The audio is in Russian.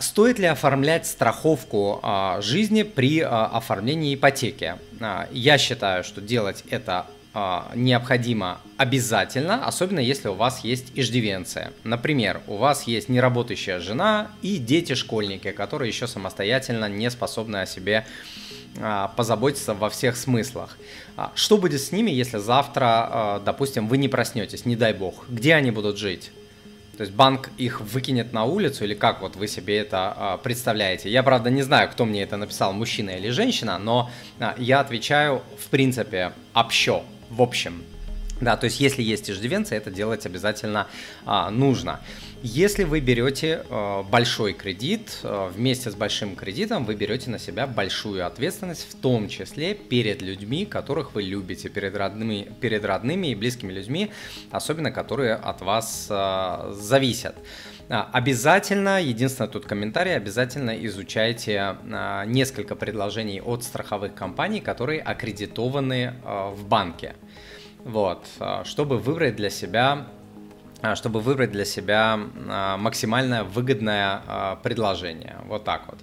Стоит ли оформлять страховку а, жизни при а, оформлении ипотеки? А, я считаю, что делать это а, необходимо обязательно, особенно если у вас есть иждивенция. Например, у вас есть неработающая жена и дети-школьники, которые еще самостоятельно не способны о себе а, позаботиться во всех смыслах. А, что будет с ними, если завтра, допустим, вы не проснетесь, не дай бог? Где они будут жить? То есть банк их выкинет на улицу или как вот вы себе это а, представляете? Я, правда, не знаю, кто мне это написал, мужчина или женщина, но а, я отвечаю, в принципе, общо, в общем. Да, то есть если есть иждивенцы, это делать обязательно а, нужно. Если вы берете а, большой кредит, а, вместе с большим кредитом вы берете на себя большую ответственность, в том числе перед людьми, которых вы любите, перед родными, перед родными и близкими людьми, особенно которые от вас а, зависят. А, обязательно, единственное тут комментарий, обязательно изучайте а, несколько предложений от страховых компаний, которые аккредитованы а, в банке. Вот, а, чтобы выбрать для себя а, чтобы выбрать для себя а, максимально выгодное предложение. Вот так вот.